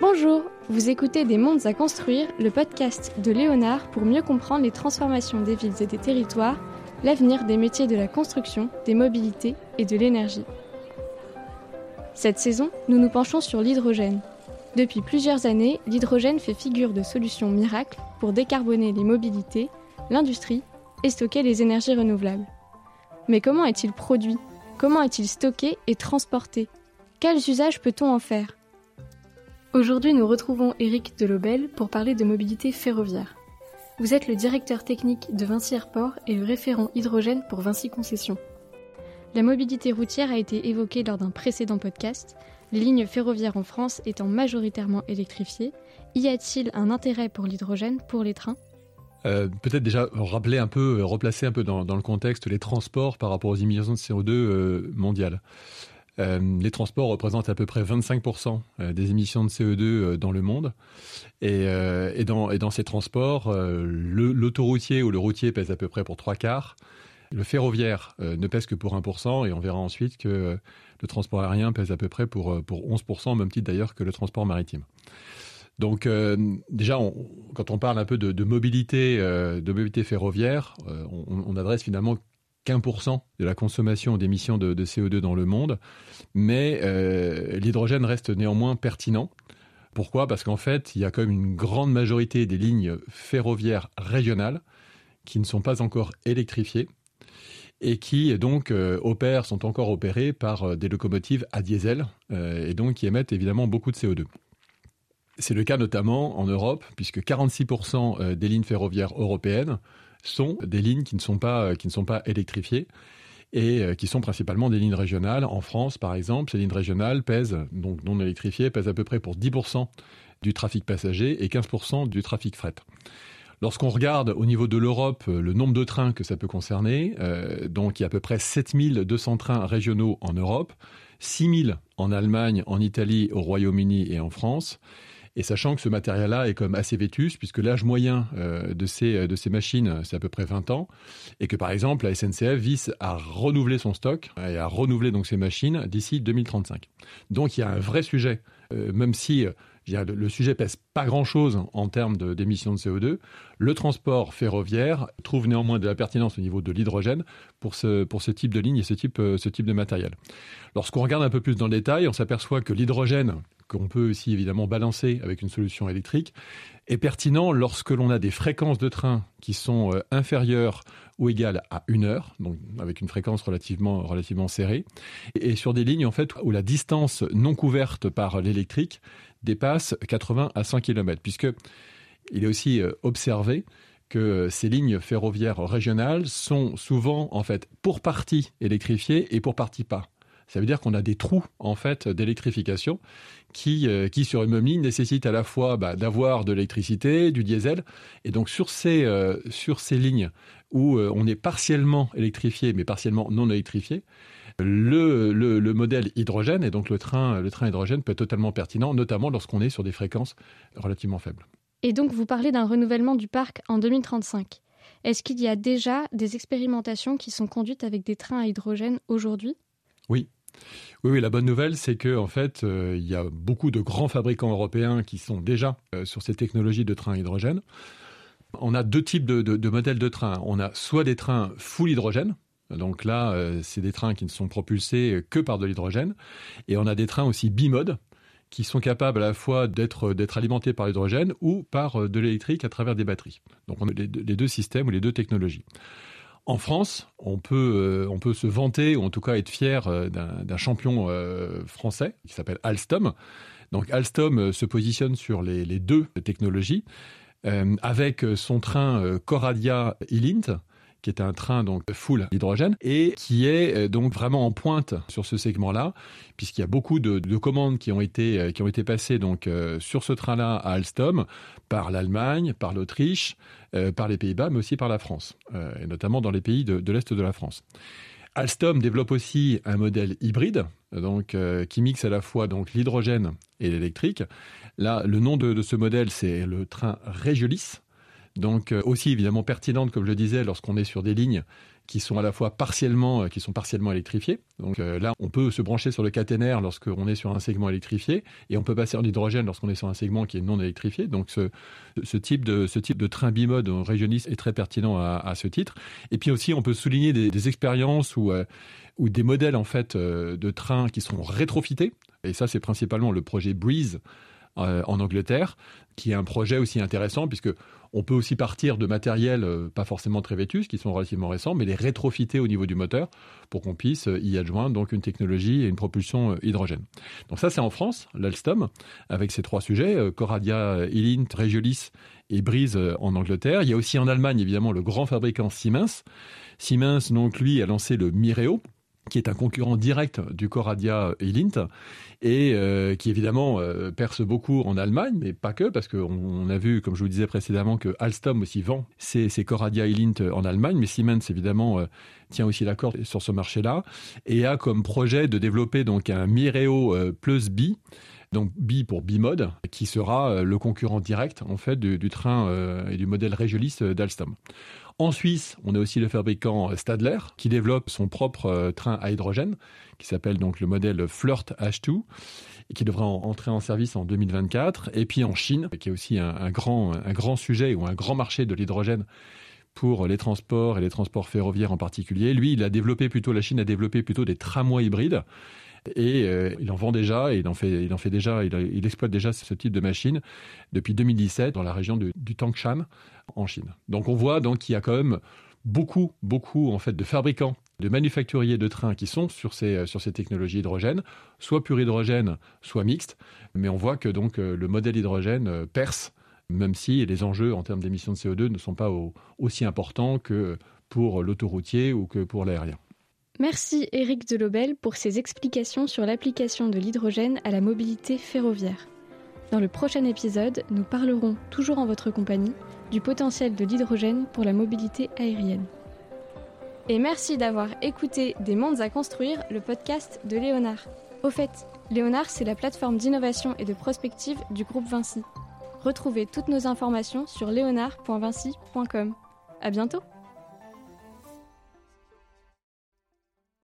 Bonjour, vous écoutez Des mondes à construire, le podcast de Léonard pour mieux comprendre les transformations des villes et des territoires, l'avenir des métiers de la construction, des mobilités et de l'énergie. Cette saison, nous nous penchons sur l'hydrogène. Depuis plusieurs années, l'hydrogène fait figure de solution miracle pour décarboner les mobilités, l'industrie et stocker les énergies renouvelables. Mais comment est-il produit? Comment est-il stocké et transporté? Quels usages peut-on en faire? Aujourd'hui, nous retrouvons Eric Delobel pour parler de mobilité ferroviaire. Vous êtes le directeur technique de Vinci Airport et le référent hydrogène pour Vinci Concessions. La mobilité routière a été évoquée lors d'un précédent podcast, les lignes ferroviaires en France étant majoritairement électrifiées. Y a-t-il un intérêt pour l'hydrogène pour les trains? Euh, Peut-être déjà rappeler un peu, replacer un peu dans, le contexte les transports par rapport aux émissions de CO2 euh, mondiales. Euh, les transports représentent à peu près 25% euh, des émissions de CO2 euh, dans le monde. Et, dans, ces transports, l'autoroutier ou le routier pèse à peu près pour trois quarts. Le ferroviaire ne pèse que pour 1%, et on verra ensuite que le transport aérien pèse à peu près pour, 11%, au même titre d'ailleurs que le transport maritime. Donc déjà, quand on parle un peu de, mobilité, de mobilité ferroviaire, on, on, adresse finalement qu'un pour cent de la consommation d'émissions de, CO2 dans le monde, mais euh, l'hydrogène reste néanmoins pertinent. Pourquoi? Parce qu'en fait, il y a quand même une grande majorité des lignes ferroviaires régionales qui ne sont pas encore électrifiées et qui donc euh, sont encore opérées par euh, des locomotives à diesel et donc qui émettent évidemment beaucoup de CO2. C'est le cas notamment en Europe, puisque 46% des lignes ferroviaires européennes sont des lignes qui ne sont pas, euh, électrifiées et euh, qui sont principalement des lignes régionales. En France, par exemple, ces lignes régionales pèsent, donc non électrifiées, pèsent à peu près pour 10% du trafic passager et 15% du trafic fret. Lorsqu'on regarde au niveau de l'Europe euh, le nombre de trains que ça peut concerner, donc il y a à peu près 7200 trains régionaux en Europe, 6000 en Allemagne, en Italie, au Royaume-Uni et en France. Et sachant que ce matériel-là est comme assez vétus, puisque l'âge moyen euh, de, ces, euh, de ces machines, c'est à peu près 20 ans, et que par exemple, la SNCF vise à renouveler son stock et à renouveler donc ces machines d'ici 2035. Donc il y a un vrai sujet, euh, même si le sujet pèse pas grand-chose en termes d'émissions de, CO2. Le transport ferroviaire trouve néanmoins de la pertinence au niveau de l'hydrogène pour ce, pour ce type de ligne et ce type, ce type de matériel. Lorsqu'on regarde un peu plus dans le détail, on s'aperçoit que l'hydrogène, qu'on peut aussi évidemment balancer avec une solution électrique, est pertinent lorsque l'on a des fréquences de train qui sont euh, inférieures ou égales à une heure, donc avec une fréquence relativement, serrée, et sur des lignes en fait où la distance non couverte par l'électrique dépasse 80 à 100 km, puisque il est aussi euh, observé que ces lignes ferroviaires régionales sont souvent en fait pour partie électrifiées et pour partie pas. Ça veut dire qu'on a des trous en fait d'électrification qui, euh, qui sur une même ligne nécessitent à la fois bah, d'avoir de l'électricité, du diesel, et donc sur ces euh, sur ces lignes où euh, on est partiellement électrifié mais partiellement non électrifié, le, le, le, modèle hydrogène et donc le train le train hydrogène peut être totalement pertinent, notamment lorsqu'on est sur des fréquences relativement faibles. Et donc vous parlez d'un renouvellement du parc en 2035. Est-ce qu'il y a déjà des expérimentations qui sont conduites avec des trains à hydrogène aujourd'hui? Oui, oui, la bonne nouvelle, c'est que en fait, euh, il y a beaucoup de grands fabricants européens qui sont déjà euh, sur ces technologies de trains à hydrogène. On a deux types de, modèles de trains. On a soit des trains full hydrogène, donc là, euh, c'est des trains qui ne sont propulsés que par de l'hydrogène, et on a des trains aussi bimode qui sont capables à la fois d'être alimentés par l'hydrogène ou par de l'électrique à travers des batteries. Donc on a les deux systèmes ou les deux technologies. En France, on peut, euh, on peut se vanter, ou en tout cas être fier euh, d'un champion euh, français qui s'appelle Alstom. Donc Alstom se positionne sur les, les deux technologies avec son train Coradia Elint qui est un train donc full hydrogène et qui est euh, donc vraiment en pointe sur ce segment-là, puisqu'il y a beaucoup de, commandes qui ont été euh, qui ont été passées donc euh, sur ce train-là à Alstom par l'Allemagne, par l'Autriche, par les Pays-Bas, mais aussi par la France, et notamment dans les pays de, l'est de la France. Alstom développe aussi un modèle hybride, donc qui mixe à la fois donc l'hydrogène et l'électrique. Là, le nom de, ce modèle, c'est le train Regiolis. Donc euh, aussi évidemment pertinente, comme je le disais, lorsqu'on est sur des lignes qui sont à la fois partiellement, euh, qui sont partiellement électrifiées. Donc euh, là, on peut se brancher sur le caténaire lorsqu'on est sur un segment électrifié, et on peut passer en hydrogène lorsqu'on est sur un segment qui est non électrifié. Donc ce, type de ce type de train bimode régioniste est très pertinent à, ce titre. Et puis aussi, on peut souligner des, expériences ou ou des modèles en fait de trains qui sont rétrofités. Et ça, c'est principalement le projet Breeze en Angleterre, qui est un projet aussi intéressant puisque on peut aussi partir de matériels euh, pas forcément très vétus, qui sont relativement récents, mais les rétrofiter au niveau du moteur pour qu'on puisse euh, y adjoindre donc une technologie et une propulsion euh, hydrogène. Donc ça, c'est en France, l'Alstom, avec ces trois sujets, Coradia, Ilint, Regiolis et Breeze en Angleterre. Il y a aussi en Allemagne, évidemment, le grand fabricant Siemens. Siemens, donc, lui, a lancé le Mireo, qui est un concurrent direct du Coradia Elint et euh, qui évidemment euh, perce beaucoup en Allemagne, mais pas que, parce qu'on a vu, comme je vous disais précédemment, que Alstom aussi vend ses, ses Coradia Elint en Allemagne, mais Siemens évidemment euh, tient aussi la corde sur ce marché-là et a comme projet de développer donc un Mireo Plus B donc B pour B-Mode, qui sera le concurrent direct en fait du, train et du modèle régionaliste d'Alstom. En Suisse, on a aussi le fabricant Stadler qui développe son propre euh, train à hydrogène qui s'appelle donc le modèle Flirt H2 et qui devrait entrer en service en 2024. Et puis en Chine, qui est aussi un, grand, un grand sujet ou un grand marché de l'hydrogène pour les transports et les transports ferroviaires en particulier. Lui, il a développé plutôt, la Chine a développé plutôt des tramways hybrides et euh, il en vend déjà, il en fait, il en fait déjà, il, exploite déjà ce type de machine depuis 2017 dans la région du, du Tangshan en Chine. Donc on voit donc qu'il y a quand même beaucoup, beaucoup en fait de fabricants, de manufacturiers de trains qui sont sur ces, euh, technologies hydrogène, soit pur hydrogène, soit mixte. Mais on voit que euh, le modèle hydrogène perce, même si les enjeux en termes d'émissions de CO2 ne sont pas aussi importants que pour l'autoroutier ou que pour l'aérien. Merci Éric Delobel pour ses explications sur l'application de l'hydrogène à la mobilité ferroviaire. Dans le prochain épisode, nous parlerons, toujours en votre compagnie, du potentiel de l'hydrogène pour la mobilité aérienne. Et merci d'avoir écouté Des mondes à construire, le podcast de Léonard. Au fait, Léonard, c'est la plateforme d'innovation et de prospective du groupe Vinci. Retrouvez toutes nos informations sur léonard.vinci.com. À bientôt!